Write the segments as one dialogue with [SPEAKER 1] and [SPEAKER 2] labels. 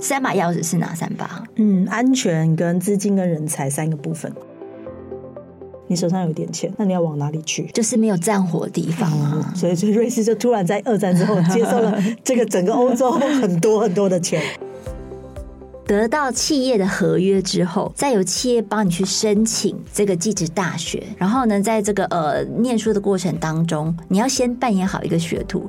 [SPEAKER 1] 三把钥匙是哪三把？
[SPEAKER 2] 嗯，安全、跟资金、跟人才三个部分。你手上有点钱，那你要往哪里去？
[SPEAKER 1] 就是没有战火的地方啊。
[SPEAKER 2] 嗯，所以，所以瑞士就突然在二战之后接受了这个整个欧洲很多很多的钱。
[SPEAKER 1] 得到企业的合约之后，再由企业帮你去申请这个技职大学，然后呢，在这个呃念书的过程当中，你要先扮演好一个学徒。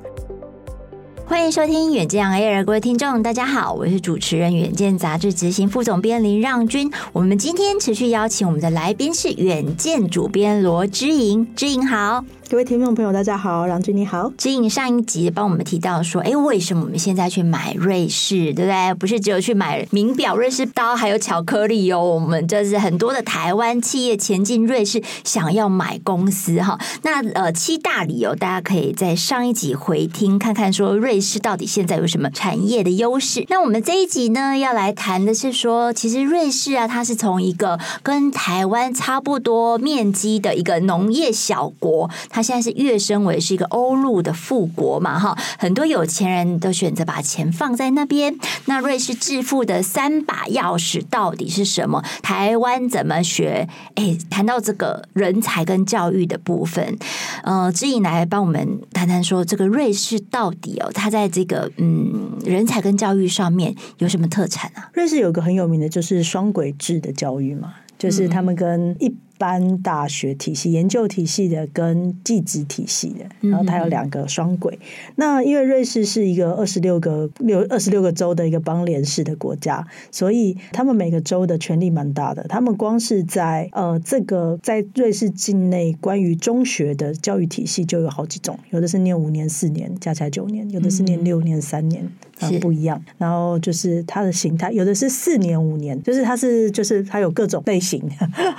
[SPEAKER 1] 欢迎收听《远见 Air》，各位听众，大家好，我是主持人《远见》杂志执行副总编林让君。我们今天持续邀请我们的来宾是《远见》主编罗之莹，之莹好。
[SPEAKER 2] 各位听众朋友，大家好，郎君你好。
[SPEAKER 1] 指引上一集帮我们提到说，哎，为什么我们现在去买瑞士，对不对？不是只有去买名表、瑞士刀，还有巧克力哦。我们就是很多的台湾企业前进瑞士，想要买公司哈。那呃，七大理由，大家可以在上一集回听看看，说瑞士到底现在有什么产业的优势。那我们这一集呢，要来谈的是说，其实瑞士啊，它是从一个跟台湾差不多面积的一个农业小国，它现在是跃升为是一个欧陆的富国嘛，哈，很多有钱人都选择把钱放在那边。那瑞士致富的三把钥匙到底是什么？台湾怎么学？哎，谈到这个人才跟教育的部分，呃，之莹来帮我们谈谈说，这个瑞士到底哦，他在这个嗯人才跟教育上面有什么特产啊？
[SPEAKER 2] 瑞士有个很有名的就是双轨制的教育嘛，就是他们跟一。般大学体系、研究体系的跟技职体系的，然后它有两个双轨。那因为瑞士是一个二十六个六二十六个州的一个邦联式的国家，所以他们每个州的权力蛮大的。他们光是在呃这个在瑞士境内关于中学的教育体系就有好几种，有的是念五年、四年，加起来九年；有的是念六年、三年，啊不一样。然后就是它的形态，有的是四年、五年，就是它是就是它有各种类型。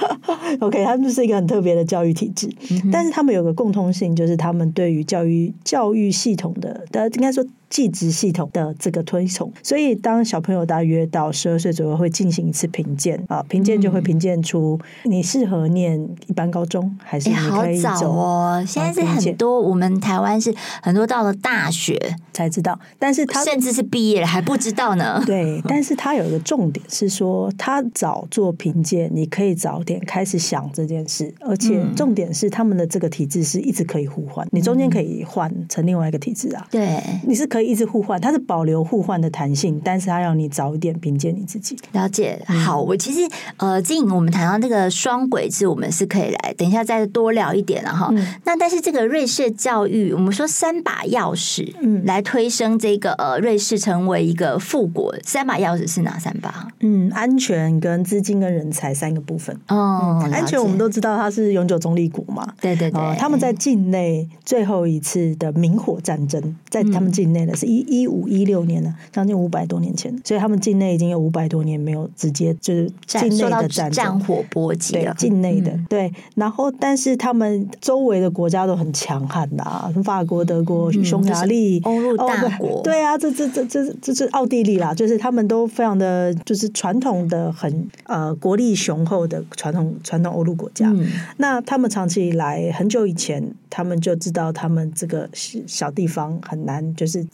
[SPEAKER 2] OK，他们就是一个很特别的教育体制，嗯、但是他们有个共通性，就是他们对于教育教育系统的，呃，应该说。技职系统的这个推崇，所以当小朋友大约到十二岁左右会进行一次评鉴啊，评鉴就会评鉴出你适合念一般高中还是你可以走、欸、好早哦。现在是很多我们台湾是很多到了大学才知道，但是他
[SPEAKER 1] 甚至是毕业了还不知道呢。
[SPEAKER 2] 对，但是他有一个重点是说，他早做评鉴，你可以早点开始想这件事，而且重点是他们的这个体制是一直可以互换，你中间可以换成另外一个体制啊。
[SPEAKER 1] 对，
[SPEAKER 2] 你是可以。一直互换，它是保留互换的弹性，但是它要你早一点评鉴你自己。
[SPEAKER 1] 了解，好，我其实呃，经营我们谈到那个双轨制，我们是可以来等一下再多聊一点了哈。嗯、那但是这个瑞士教育，我们说三把钥匙，嗯，来推升这个呃瑞士成为一个富国，三把钥匙是哪三把？
[SPEAKER 2] 嗯，安全、跟资金、跟人才三个部分。
[SPEAKER 1] 哦、嗯，
[SPEAKER 2] 安全我们都知道它是永久中立国嘛，
[SPEAKER 1] 对对对、呃，
[SPEAKER 2] 他们在境内最后一次的明火战争，在他们境内的。是一一五一六年了，将近五百多年前，所以他们境内已经有五百多年没有直接就是境内的战
[SPEAKER 1] 战火波及了。
[SPEAKER 2] 对，境内的、嗯、对，然后但是他们周围的国家都很强悍呐、啊，法国、德国、匈牙利、
[SPEAKER 1] 欧陆大国，
[SPEAKER 2] 对啊，这这这这这是奥地利啦，就是他们都非常的就是传统的很呃国力雄厚的传统传统欧陆国家。嗯、那他们长期以来很久以前，他们就知道他们这个小地方很难就是。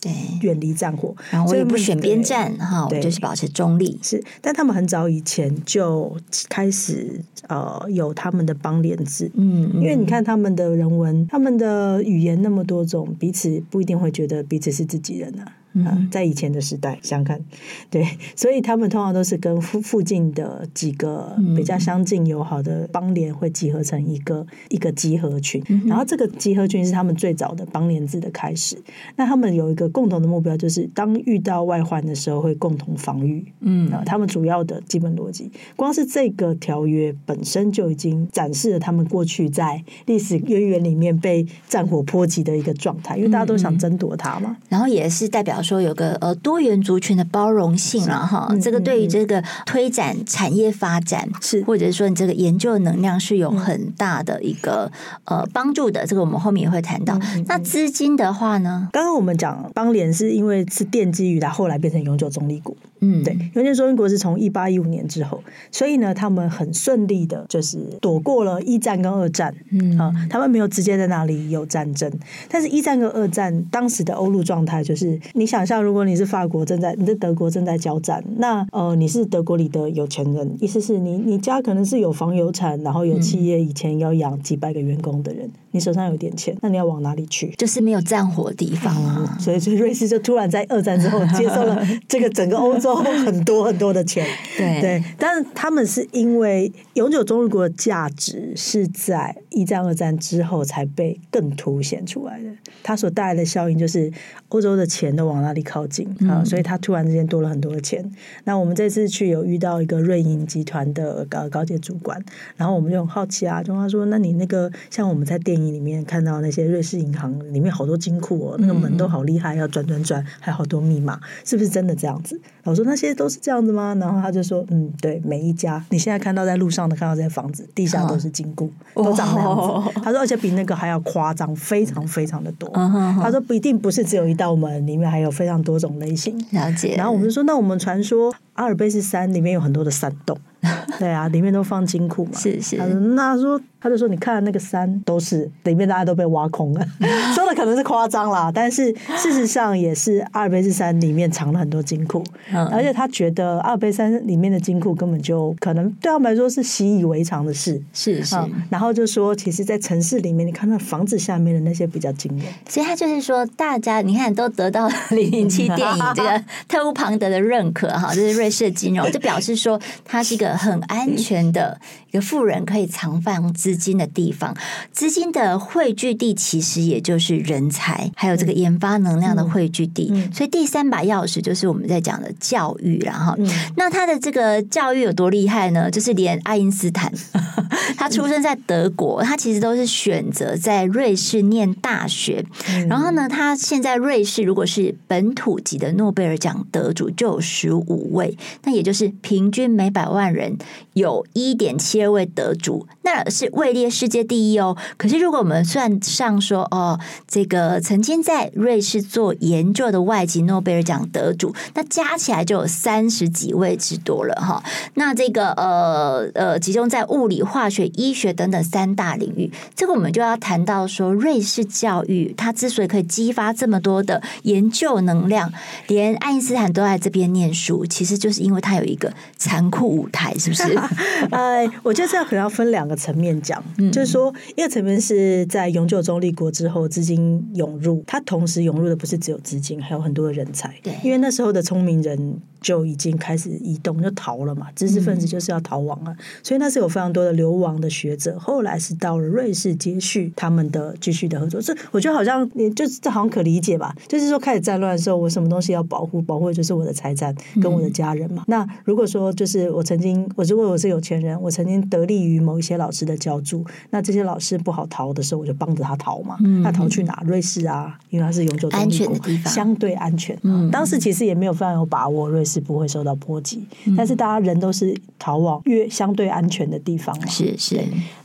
[SPEAKER 2] 远离战火，
[SPEAKER 1] 然后我也不选边站哈，我就是保持中立。
[SPEAKER 2] 是，但他们很早以前就开始呃有他们的邦联制，嗯，嗯，因为你看他们的人文，他们的语言那么多种，彼此不一定会觉得彼此是自己人啊。嗯，在以前的时代，想看，对，所以他们通常都是跟附附近的几个比较相近友好的邦联会集合成一个一个集合群，嗯、然后这个集合群是他们最早的邦联制的开始。那他们有一个共同的目标，就是当遇到外患的时候会共同防御。嗯，他们主要的基本逻辑，光是这个条约本身就已经展示了他们过去在历史渊源里面被战火波及的一个状态，因为大家都想争夺它嘛。
[SPEAKER 1] 然后也是代表。说有个呃多元族群的包容性了哈，嗯、这个对于这个推展产业发展是，或者是说你这个研究的能量是有很大的一个呃帮助的。这个我们后面也会谈到。那资金的话呢？
[SPEAKER 2] 刚刚我们讲邦联是因为是奠基于它后来变成永久中立国。嗯，对，因为那时候英国是从一八一五年之后，所以呢，他们很顺利的，就是躲过了一战跟二战。嗯啊，他们没有直接在那里有战争，但是一战跟二战当时的欧陆状态就是你。想象，如果你是法国正在，你在德国正在交战，那呃，你是德国里的有钱人，意思是你你家可能是有房有产，然后有企业，以前要养几百个员工的人。嗯你手上有点钱，那你要往哪里去？
[SPEAKER 1] 就是没有战火的地方啊。
[SPEAKER 2] 所以，所以瑞士就突然在二战之后接受了 这个整个欧洲很多很多的钱。
[SPEAKER 1] 对
[SPEAKER 2] 对，但是他们是因为永久中立国的价值是在一战、二战之后才被更凸显出来的。它所带来的效应就是欧洲的钱都往那里靠近啊，所以它突然之间多了很多的钱。那我们这次去有遇到一个瑞银集团的高高级主管，然后我们就很好奇啊，就他说：“那你那个像我们在电影。”里面看到那些瑞士银行里面好多金库哦，那个门都好厉害，要转转转，还有好多密码，是不是真的这样子？我说那些都是这样子吗？然后他就说，嗯，对，每一家你现在看到在路上的看到这些房子，地下都是金库，哦、都长那样子。他说，而且比那个还要夸张，非常非常的多。他说不一定不是只有一道门，里面还有非常多种类型。
[SPEAKER 1] 了解。
[SPEAKER 2] 然后我们就说，那我们传说阿尔卑斯山里面有很多的山洞。对啊，里面都放金库嘛。
[SPEAKER 1] 是是。
[SPEAKER 2] 他说，那说，他就说，你看那个山都是里面大家都被挖空了，说的可能是夸张啦，但是事实上也是阿尔卑斯山里面藏了很多金库，嗯、而且他觉得阿尔卑斯山里面的金库根本就可能对他们来说是习以为常的事。
[SPEAKER 1] 是是、嗯。
[SPEAKER 2] 然后就说，其实，在城市里面，你看那房子下面的那些比较惊人。
[SPEAKER 1] 所以他就是说，大家你看都得到零零七电影这个 特务庞德的认可哈，这是瑞士的金融，就表示说它是一个。很安全的一个富人可以藏放资金的地方，资金的汇聚地其实也就是人才，还有这个研发能量的汇聚地。所以第三把钥匙就是我们在讲的教育，然后，那他的这个教育有多厉害呢？就是连爱因斯坦，他出生在德国，他其实都是选择在瑞士念大学。然后呢，他现在瑞士如果是本土级的诺贝尔奖得主就有十五位，那也就是平均每百万人。人有一点七二位得主，那是位列世界第一哦。可是如果我们算上说哦，这个曾经在瑞士做研究的外籍诺贝尔奖得主，那加起来就有三十几位之多了哈。那这个呃呃，集中在物理、化学、医学等等三大领域，这个我们就要谈到说，瑞士教育它之所以可以激发这么多的研究能量，连爱因斯坦都在这边念书，其实就是因为它有一个残酷舞台。是不是？
[SPEAKER 2] 呃，我觉得这可能要分两个层面讲，嗯、就是说，一个层面是在永久中立国之后，资金涌入，它同时涌入的不是只有资金，还有很多的人才。
[SPEAKER 1] 对，
[SPEAKER 2] 因为那时候的聪明人。就已经开始移动，就逃了嘛。知识分子就是要逃亡啊，嗯、所以那是有非常多的流亡的学者。后来是到了瑞士接续他们的继续的合作。这我觉得好像，也就是这好像可理解吧？就是说开始战乱的时候，我什么东西要保护？保护的就是我的财产跟我的家人嘛。嗯、那如果说就是我曾经，我如果我是有钱人，我曾经得利于某一些老师的教助，那这些老师不好逃的时候，我就帮着他逃嘛。嗯、那逃去哪？瑞士啊，因为它是永久
[SPEAKER 1] 安全的地方，
[SPEAKER 2] 相对安全。嗯，当时其实也没有非常有把握瑞士。是不会受到波及，但是大家人都是逃往越相对安全的地方嘛。
[SPEAKER 1] 是是，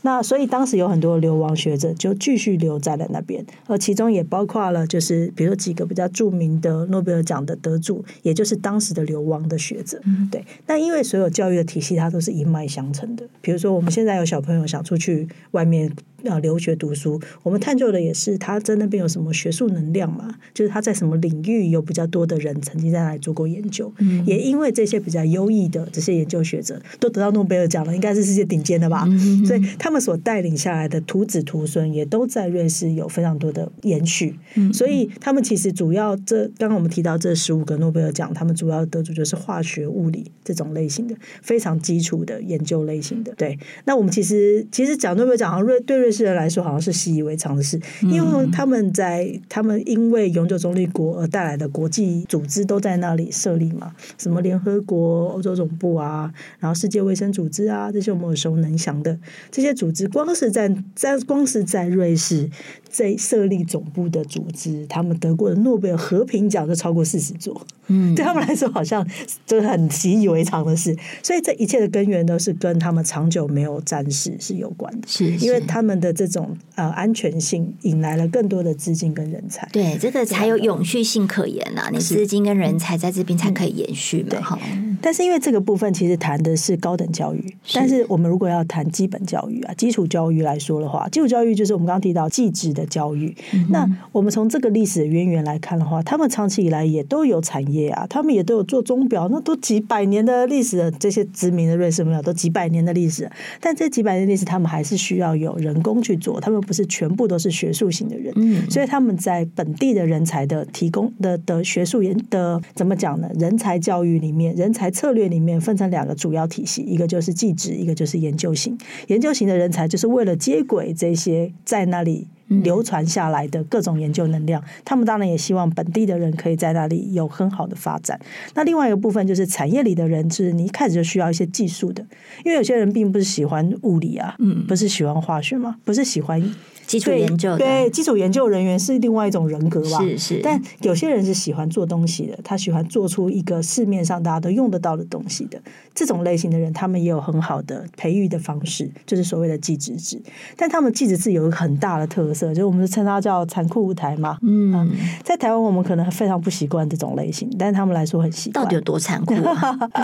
[SPEAKER 2] 那所以当时有很多流亡学者就继续留在了那边，而其中也包括了就是比如说几个比较著名的诺贝尔奖的得主，也就是当时的流亡的学者。嗯、对，但因为所有教育的体系它都是一脉相承的，比如说我们现在有小朋友想出去外面。要留学读书，我们探究的也是他在那边有什么学术能量嘛？就是他在什么领域有比较多的人曾经在那里做过研究，嗯、也因为这些比较优异的这些研究学者都得到诺贝尔奖了，应该是世界顶尖的吧？嗯、所以他们所带领下来的徒子徒孙也都在瑞士有非常多的延续。嗯、所以他们其实主要这刚刚我们提到这十五个诺贝尔奖，他们主要得主就是化学、物理这种类型的非常基础的研究类型的。对，那我们其实其实讲诺贝尔奖，好像瑞对瑞。世人来说，好像是习以为常的事，因为他们在他们因为永久中立国而带来的国际组织都在那里设立嘛，什么联合国、欧洲总部啊，然后世界卫生组织啊，这些我们耳熟能详的。这些组织，光是在在光是在瑞士在设立总部的组织，他们得过的诺贝尔和平奖都超过四十座，嗯，对他们来说好像就是很习以为常的事，所以这一切的根源都是跟他们长久没有战事是有关的，
[SPEAKER 1] 是，是。
[SPEAKER 2] 因为他们。的这种呃安全性引来了更多的资金跟人才，
[SPEAKER 1] 对这个才有永续性可言呐、啊。你资金跟人才在这边才可以延续嘛？哈、嗯，
[SPEAKER 2] 但是因为这个部分其实谈的是高等教育，是。但是我们如果要谈基本教育啊，基础教育来说的话，基础教育就是我们刚刚提到技职的教育。嗯、那我们从这个历史的渊源来看的话，他们长期以来也都有产业啊，他们也都有做钟表，那都几百年的历史的这些知名的瑞士钟表都几百年的历史，但这几百年历史他们还是需要有人工去做，他们不是全部都是学术型的人，嗯、所以他们在本地的人才的提供的的学术研的怎么讲呢？人才教育里面，人才策略里面分成两个主要体系，一个就是技职，一个就是研究型。研究型的人才就是为了接轨这些在那里流传下来的各种研究能量，嗯、他们当然也希望本地的人可以在那里有很好的发展。那另外一个部分就是产业里的人，就是你一开始就需要一些技术的，因为有些人并不是喜欢物理啊，嗯，不是喜欢化学嘛，不是喜欢。
[SPEAKER 1] 基础研究
[SPEAKER 2] 对，对基础研究人员是另外一种人格吧？
[SPEAKER 1] 是是。
[SPEAKER 2] 但有些人是喜欢做东西的，他喜欢做出一个市面上大家都用得到的东西的。这种类型的人，他们也有很好的培育的方式，就是所谓的技职制。但他们技职制有一个很大的特色，就是我们称它叫残酷舞台嘛。嗯，嗯，在台湾我们可能非常不习惯这种类型，但是他们来说很习惯。
[SPEAKER 1] 到底有多残酷啊？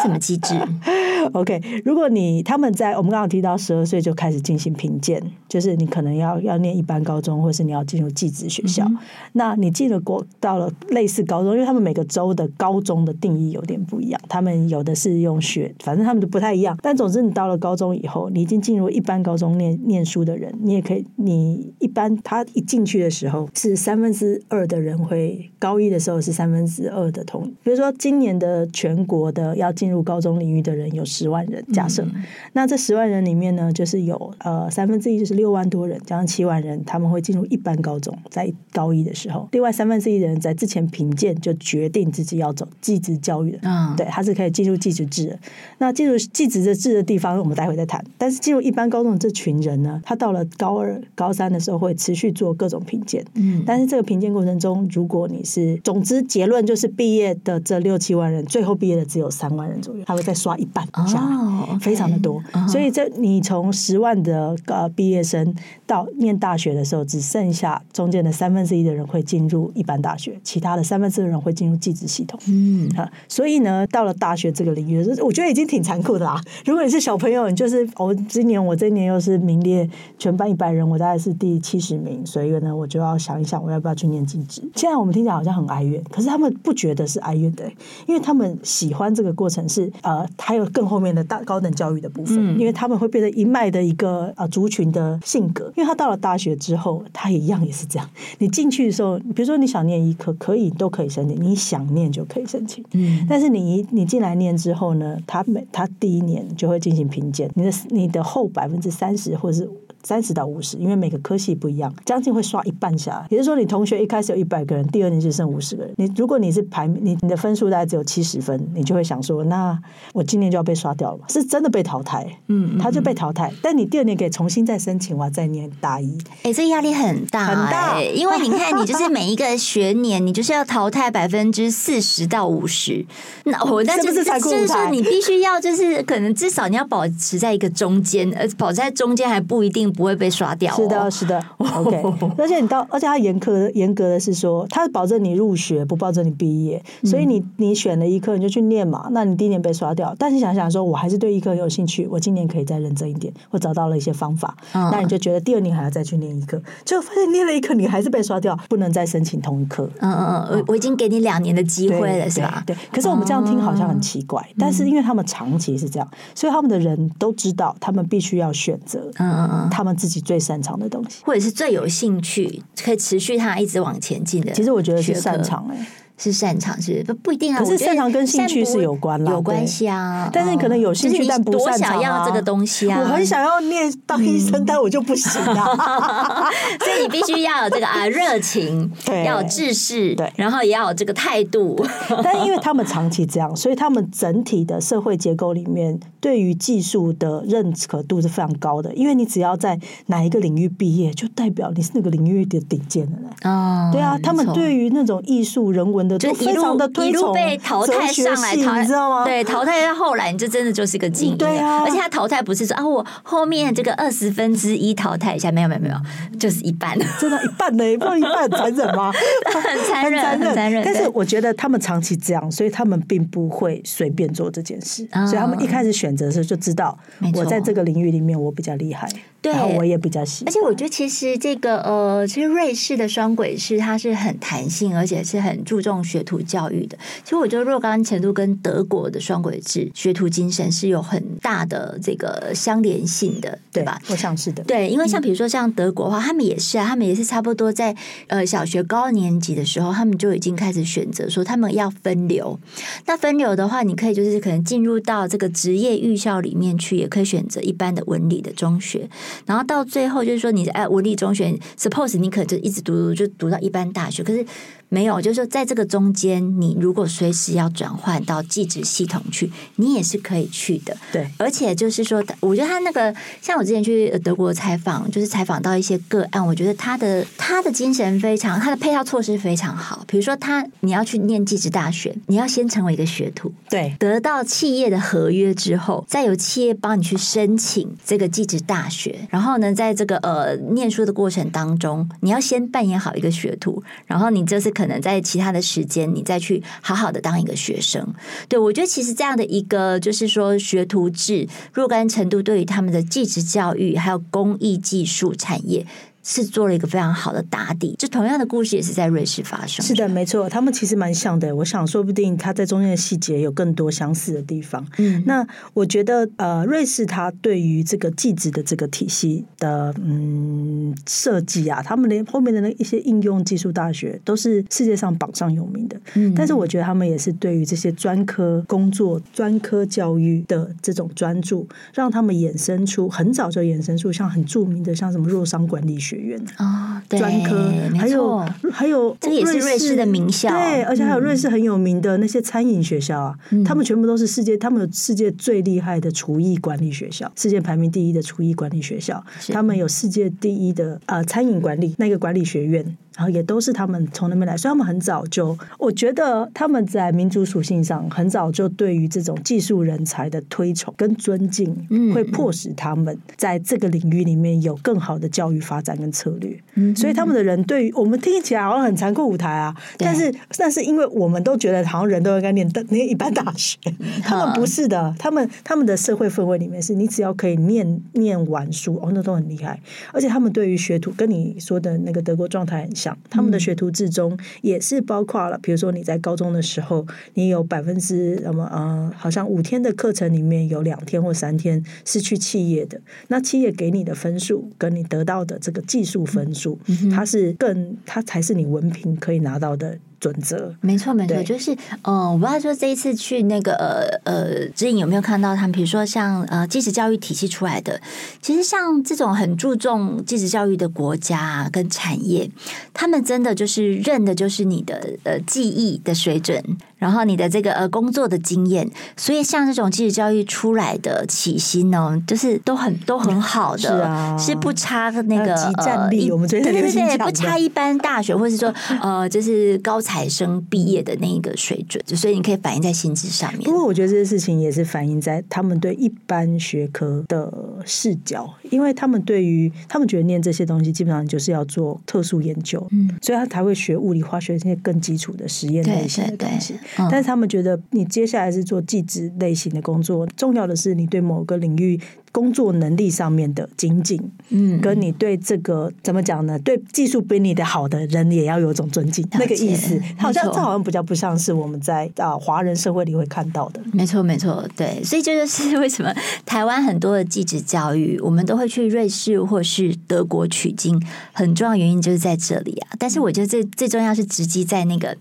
[SPEAKER 1] 什么机制？
[SPEAKER 2] OK，如果你他们在我们刚刚提到十二岁就开始进行评鉴，就是你可能要要念。一般高中，或是你要进入寄职学校，嗯、那你进了国到了类似高中，因为他们每个州的高中的定义有点不一样，他们有的是用学，反正他们都不太一样。但总之，你到了高中以后，你已经进入一般高中念念书的人，你也可以，你一般他一进去的时候是三分之二的人会高一的时候是三分之二的同。比如说今年的全国的要进入高中领域的人有十万人，假设，嗯、那这十万人里面呢，就是有呃三分之一就是六万多人，加上七万人。他们会进入一般高中，在高一的时候，另外三分之一的人在之前评鉴就决定自己要走技职教育的，嗯，对，他是可以进入技职制的。那进入技职的制的地方，我们待会再谈。但是进入一般高中的这群人呢，他到了高二、高三的时候会持续做各种评鉴，嗯，但是这个评鉴过程中，如果你是，总之结论就是毕业的这六七万人，最后毕业的只有三万人左右，他会再刷一半下来，哦 okay，非常的多。所以这你从十万的呃毕业生到念大学。的时候，只剩下中间的三分之一的人会进入一般大学，其他的三分之一的人会进入技职系统。嗯啊，所以呢，到了大学这个领域，我觉得已经挺残酷的啦。如果你是小朋友，你就是我今年我这一年又是名列全班一百人，我大概是第七十名，所以呢，我就要想一想，我要不要去念技职。现在我们听起来好像很哀怨，可是他们不觉得是哀怨的，因为他们喜欢这个过程是呃，还有更后面的大高等教育的部分，嗯、因为他们会变成一脉的一个呃族群的性格，因为他到了大学。之后，他也一样也是这样。你进去的时候，比如说你想念医科，可以都可以申请，你想念就可以申请。嗯，但是你你进来念之后呢，他每他第一年就会进行评鉴，你的你的后百分之三十或者是。三十到五十，因为每个科系不一样，将近会刷一半下来。也就是说，你同学一开始有一百个人，第二年就剩五十个人。你如果你是排你你的分数大概只有七十分，你就会想说，那我今年就要被刷掉了，是真的被淘汰。嗯，他就被淘汰。但你第二年可以重新再申请，我再念大一。
[SPEAKER 1] 哎，这压力很大，很大。因为你看，你就是每一个学年，你就是要淘汰百分之四十到五十。那我但是就是说，你必须要就是可能至少你要保持在一个中间，而保持在中间还不一定。不会被刷掉。哦，
[SPEAKER 2] 是的，是的，OK。而且你到，而且他严苛严格的是说，他保证你入学，不保证你毕业。所以你你选了一科，你就去念嘛。那你第一年被刷掉，但是想想说，我还是对一科有兴趣，我今年可以再认真一点，我找到了一些方法。嗯、那你就觉得第二年还要再去念一科，就发现念了一科，你还是被刷掉，不能再申请同一科。
[SPEAKER 1] 嗯嗯嗯，我我已经给你两年的机会了，是吧？
[SPEAKER 2] 对。可是我们这样听好像很奇怪，嗯、但是因为他们长期是这样，所以他们的人都知道，他们必须要选择。嗯嗯嗯。他们自己最擅长的东西，
[SPEAKER 1] 或者是最有兴趣，可以持续他一直往前进的。
[SPEAKER 2] 其实我觉得是擅长哎、欸。
[SPEAKER 1] 是擅长是不不一定啊，
[SPEAKER 2] 可是擅长跟兴趣是有关啦，
[SPEAKER 1] 有关系啊。
[SPEAKER 2] 但是你可能有兴趣，但不擅长啊。
[SPEAKER 1] 多想要这个东西啊！
[SPEAKER 2] 我很想要念当医生，但我就不行啊。
[SPEAKER 1] 所以你必须要有这个啊热情，要有志士，对，然后也要有这个态度。
[SPEAKER 2] 但因为他们长期这样，所以他们整体的社会结构里面，对于技术的认可度是非常高的。因为你只要在哪一个领域毕业，就代表你是那个领域的顶尖的人。哦，对啊，他们对于那种艺术人文。的
[SPEAKER 1] 就一路一路被淘汰上来，淘
[SPEAKER 2] 你知道吗？
[SPEAKER 1] 对，淘汰到后来，你就真的就是个精英。
[SPEAKER 2] 对啊，
[SPEAKER 1] 而且他淘汰不是说啊，我后面这个二十分之一淘汰一下，没有没有没有，就是一半，
[SPEAKER 2] 真的，一半呢，不一半残忍吗？
[SPEAKER 1] 很残忍，很残忍。
[SPEAKER 2] 但是我觉得他们长期这样，所以他们并不会随便做这件事，所以他们一开始选择的时候就知道，我在这个领域里面我比较厉害。对，然后我也比较喜欢。
[SPEAKER 1] 而且我觉得其实这个呃，其实瑞士的双轨制它是很弹性，而且是很注重学徒教育的。其实我觉得若干程度跟德国的双轨制学徒精神是有很大的这个相连性的，对吧？
[SPEAKER 2] 我想是的。
[SPEAKER 1] 对，因为像比如说像德国的话，他们也是啊，他们也是差不多在呃小学高年级的时候，他们就已经开始选择说他们要分流。那分流的话，你可以就是可能进入到这个职业预校里面去，也可以选择一般的文理的中学。然后到最后就是说，你在文理中学，suppose 你可能就一直读，就读到一般大学，可是。没有，就是说，在这个中间，你如果随时要转换到技职系统去，你也是可以去的。
[SPEAKER 2] 对，
[SPEAKER 1] 而且就是说，我觉得他那个，像我之前去德国采访，就是采访到一些个案，我觉得他的他的精神非常，他的配套措施非常好。比如说，他你要去念技职大学，你要先成为一个学徒，
[SPEAKER 2] 对，
[SPEAKER 1] 得到企业的合约之后，再由企业帮你去申请这个技职大学。然后呢，在这个呃念书的过程当中，你要先扮演好一个学徒，然后你就是。可能在其他的时间，你再去好好的当一个学生。对，我觉得其实这样的一个就是说学徒制若干程度，对于他们的技职教育还有工艺技术产业。是做了一个非常好的打底，就同样的故事也是在瑞士发生。
[SPEAKER 2] 是的，没错，他们其实蛮像的。我想，说不定他在中间的细节有更多相似的地方。嗯，那我觉得，呃，瑞士它对于这个技职的这个体系的嗯设计啊，他们连后面的那一些应用技术大学都是世界上榜上有名的。嗯，但是我觉得他们也是对于这些专科工作、专科教育的这种专注，让他们衍生出很早就衍生出像很著名的像什么弱商管理学。院。
[SPEAKER 1] 啊，
[SPEAKER 2] 专科还有还有，
[SPEAKER 1] 这也是瑞士的名校，
[SPEAKER 2] 对，而且还有瑞士很有名的那些餐饮学校啊，他们全部都是世界，他们有世界最厉害的厨艺管理学校，世界排名第一的厨艺管理学校，他们有世界第一的呃餐饮管理那个管理学院。然后也都是他们从那边来，所以他们很早就，我觉得他们在民族属性上很早就对于这种技术人才的推崇跟尊敬，会迫使他们在这个领域里面有更好的教育发展跟策略。所以他们的人对于我们听起来好像很残酷舞台啊，但是但是因为我们都觉得好像人都应该念念一般大学，他们不是的，他们他们的社会氛围里面是你只要可以念念完书，哦，那都很厉害，而且他们对于学徒跟你说的那个德国状态很像。他们的学徒制中也是包括了，比如说你在高中的时候，你有百分之什么呃，好像五天的课程里面有两天或三天是去企业的，那企业给你的分数跟你得到的这个技术分数，它是更，它才是你文凭可以拿到的。准则
[SPEAKER 1] 没错没错，就是嗯，我不知道说这一次去那个呃呃，指引有没有看到他们，比如说像呃基础教育体系出来的，其实像这种很注重基础教育的国家跟产业，他们真的就是认的就是你的呃技艺的水准。然后你的这个呃工作的经验，所以像这种技职教育出来的起薪呢，就是都很都很好的，是啊，是不差那个
[SPEAKER 2] 即战力。我们对对
[SPEAKER 1] 对，不差一般大学，或是说呃，就是高材生毕业的那个水准，所以你可以反映在薪资上面。
[SPEAKER 2] 不过我觉得这些事情也是反映在他们对一般学科的视角，因为他们对于他们觉得念这些东西基本上就是要做特殊研究，嗯，所以他才会学物理、化学这些更基础的实验类型的东西。但是他们觉得，你接下来是做技职类型的工作，重要的是你对某个领域工作能力上面的精进，嗯，跟你对这个怎么讲呢？对技术比你的好的人也要有种尊敬，那个意思。好像这好像比较不像是我们在啊华人社会里会看到的。
[SPEAKER 1] 没错，没错，对。所以这就是为什么台湾很多的技职教育，我们都会去瑞士或是德国取经，很重要原因就是在这里啊。但是我觉得最最重要是直击在那个。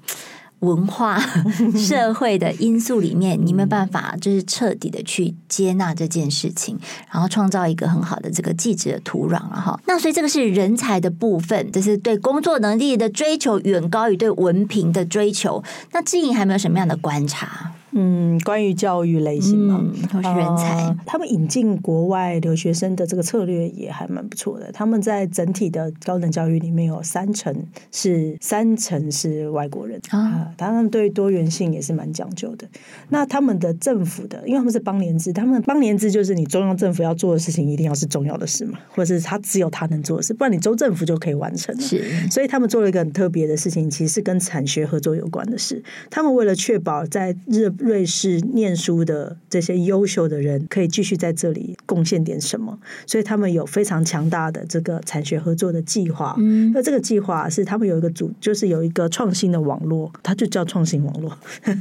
[SPEAKER 1] 文化、社会的因素里面，你没有办法就是彻底的去接纳这件事情，然后创造一个很好的这个记者的土壤了哈。那所以这个是人才的部分，就是对工作能力的追求远高于对文凭的追求。那志颖还没有什么样的观察？
[SPEAKER 2] 嗯，关于教育类型嘛，
[SPEAKER 1] 或是人才，
[SPEAKER 2] 呃，他们引进国外留学生的这个策略也还蛮不错的。他们在整体的高等教育里面有三成是三成是外国人啊，呃，他们对多元性也是蛮讲究的。那他们的政府的，因为他们是邦联制，他们邦联制就是你中央政府要做的事情一定要是重要的事嘛，或者是他只有他能做的事，不然你州政府就可以完成了。
[SPEAKER 1] 是，
[SPEAKER 2] 所以他们做了一个很特别的事情，其实是跟产学合作有关的事。他们为了确保在日瑞士念书的这些优秀的人可以继续在这里贡献点什么，所以他们有非常强大的这个产学合作的计划。嗯，那这个计划是他们有一个组，就是有一个创新的网络，它就叫创新网络，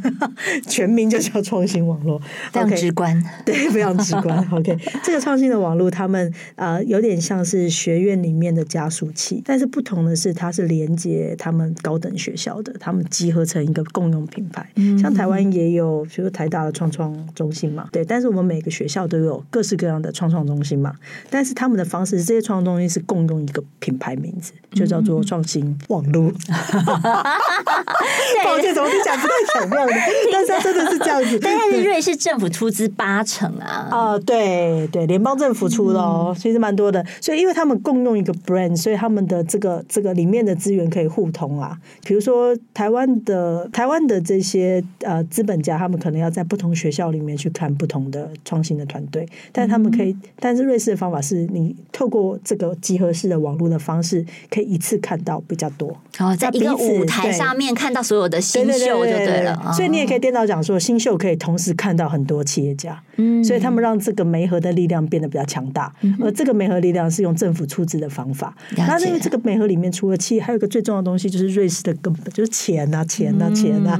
[SPEAKER 2] 全名就叫创新网络，
[SPEAKER 1] 非常直观，
[SPEAKER 2] 对，非常直观。OK，这个创新的网络，他们呃有点像是学院里面的加速器，但是不同的是，它是连接他们高等学校的，他们集合成一个共用品牌。嗯，像台湾也有，比如台大的创创中心嘛，对，但是我们每个学校都有各式各样的创创中心嘛，但是他们的方式，这些创创中心是共用一个品牌名字，就叫做创新网络。抱歉，怎么听起来不太巧妙的？但是它真的是这样子。
[SPEAKER 1] 但是瑞士政府出资八成啊，
[SPEAKER 2] 啊、呃，对对，联邦政府出的哦，其实蛮多的。所以因为他们共用一个 brand，所以他们的这个这个里面的资源可以互通啊。比如说台湾的台湾的这些呃资本家，他们可能要在不同学校里面去看不同的创新的团队，但他们可以，嗯、但是瑞士的方法是你透过这个集合式的网络的方式，可以一次看到比较多。
[SPEAKER 1] 哦，在一个舞台上面看到所有的新秀就对了，
[SPEAKER 2] 所以你也可以颠倒讲说，新秀可以同时看到很多企业家，嗯，所以他们让这个媒合的力量变得比较强大，嗯，而这个媒合力量是用政府出资的方法。那因为这个媒合里面除了企业，还有一个最重要的东西就是瑞士的根本就是钱呐，钱呐，钱呐，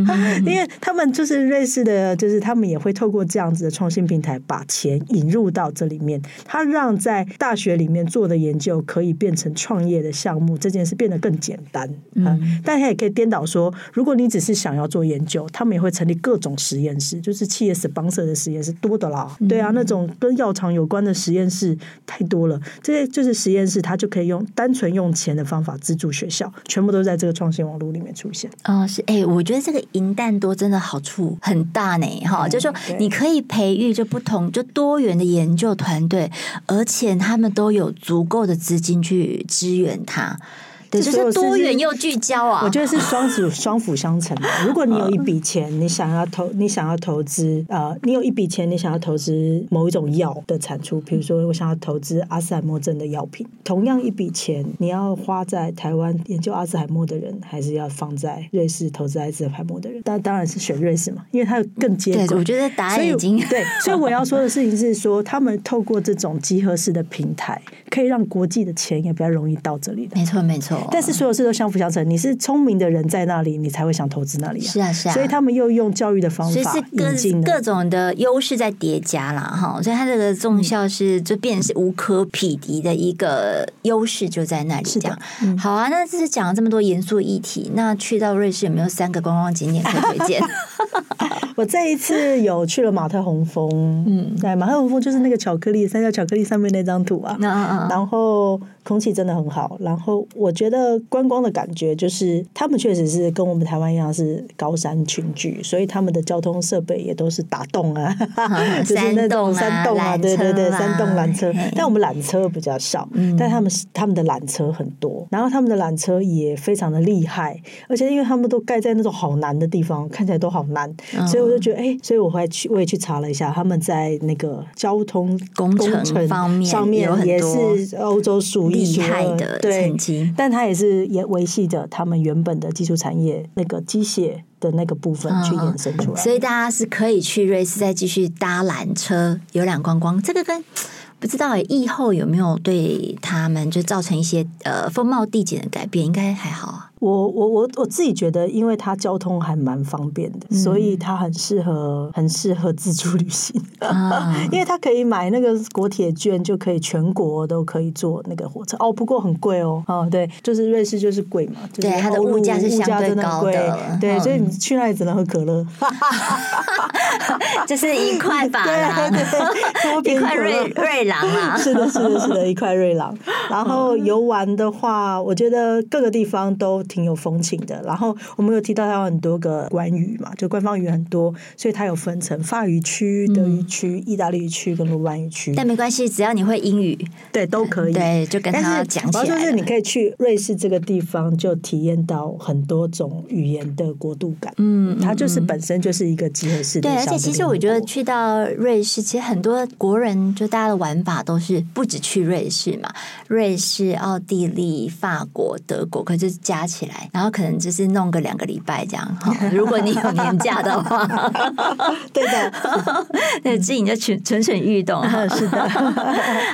[SPEAKER 2] 因为他们就是瑞士的，就是他们也会透过这样子的创新平台，把钱引入到这里面，他让在大学里面做的研究可以变成创业的项目，这件事变得更简单。嗯，但他也可以颠倒说，如果你只是想要做研究，他们也会成立各种实验室，就是企业 sponsor 的实验室多的啦。对啊，那种跟药厂有关的实验室太多了。这些就是实验室，他就可以用单纯用钱的方法资助学校，全部都在这个创新网络里面出现。
[SPEAKER 1] 哦，是哎、欸，我觉得这个银弹多真的好处很大呢，哈、嗯，就是说你可以培育就不同就多元的研究团队，而且他们都有足够的资金去支援它。对，就是多元又聚焦啊！
[SPEAKER 2] 我觉得是双辅 双辅相成的。如果你有一笔钱，你想要投，你想要投资，呃，你有一笔钱，你想要投资某一种药的产出，比如说我想要投资阿斯海默症的药品。同样一笔钱，你要花在台湾研究阿斯海默的人，还是要放在瑞士投资阿斯海默的人？但当然是选瑞士嘛，因为它更接轨。
[SPEAKER 1] 对，我觉得答案已经
[SPEAKER 2] 对。所以我要说的事情是说，他们透过这种集合式的平台，可以让国际的钱也比较容易到这里的。
[SPEAKER 1] 没错，没错。
[SPEAKER 2] 但是所有事都相辅相成，你是聪明的人在那里，你才会想投资那里啊。
[SPEAKER 1] 是啊，是啊。
[SPEAKER 2] 所以他们又用教育的方法引进
[SPEAKER 1] 各种的优势在叠加了哈，所以它这个重效是就变成是无可匹敌的一个优势就在那里。是这样。嗯、好啊，那这是讲了这么多严肃议题，那去到瑞士有没有三个观光景点可以推荐？
[SPEAKER 2] 我这一次有去了马特洪峰，嗯，对，马特洪峰就是那个巧克力三角巧克力上面那张图啊，嗯嗯嗯，然后。空气真的很好，然后我觉得观光的感觉就是，他们确实是跟我们台湾一样是高山群聚，所以他们的交通设备也都是打洞啊，就是那种山洞啊，对对对，山洞缆车。但我们缆车比较少，但他们他们的缆车很多，然后他们的缆车也非常的厉害，而且因为他们都盖在那种好难的地方，看起来都好难，所以我就觉得，哎，所以我还去，我也去查了一下，他们在那个交通
[SPEAKER 1] 工程方面
[SPEAKER 2] 上面也是欧洲属。
[SPEAKER 1] 厉害的成绩，
[SPEAKER 2] 但它也是也维系着他们原本的技术产业那个机械的那个部分去延伸出来，
[SPEAKER 1] 所以大家是可以去瑞士再继续搭缆车游览观光。这个跟不知道疫后有没有对他们就造成一些呃风貌地景的改变，应该还好啊。
[SPEAKER 2] 我我我我自己觉得，因为它交通还蛮方便的，嗯、所以它很适合很适合自助旅行。啊、因为它可以买那个国铁券，就可以全国都可以坐那个火车。哦，不过很贵哦。哦，对，就是瑞士就是贵嘛，就是、
[SPEAKER 1] 对它的物价是相对高的。
[SPEAKER 2] 的对，所以你去那里只能喝可乐。
[SPEAKER 1] 就是一块法郎，一块瑞瑞郎啊。
[SPEAKER 2] 是的，是的，是的，一块瑞郎。然后游玩的话，我觉得各个地方都。挺有风情的。然后我们有提到它有很多个官语嘛，就官方语很多，所以它有分成法语区、德语区、意大利语区跟罗马语区。
[SPEAKER 1] 但没关系，只要你会英语，
[SPEAKER 2] 对，都可以。
[SPEAKER 1] 对，就跟他讲起来。
[SPEAKER 2] 主要就是你可以去瑞士这个地方，就体验到很多种语言的国度感。嗯，它就是本身就是一个集合式的。
[SPEAKER 1] 对，而且其实我觉得去到瑞士，其实很多国人就大家的玩法都是不止去瑞士嘛，瑞士、奥地利、法国、德国，可是加起来，然后可能就是弄个两个礼拜这样。哈，如果你有年假的话，
[SPEAKER 2] 对的，
[SPEAKER 1] 那知颖就蠢蠢蠢欲动。
[SPEAKER 2] 是的，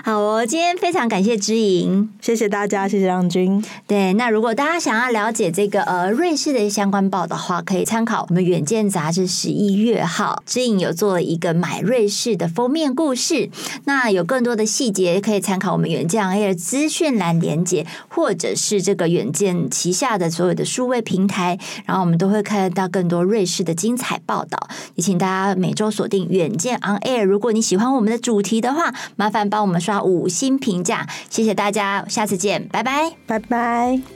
[SPEAKER 1] 好哦，今天非常感谢知颖，
[SPEAKER 2] 谢谢大家，谢谢让君。
[SPEAKER 1] 对，那如果大家想要了解这个呃瑞士的相关报的话，可以参考我们《远见》杂志十一月号，知颖有做了一个买瑞士的封面故事。那有更多的细节可以参考我们远见 Air 资讯栏连接，或者是这个远见旗下的所有的数位平台，然后我们都会看得到更多瑞士的精彩报道。也请大家每周锁定远见 On Air。如果你喜欢我们的主题的话，麻烦帮我们刷五星评价，谢谢大家，下次见，拜拜，
[SPEAKER 2] 拜拜。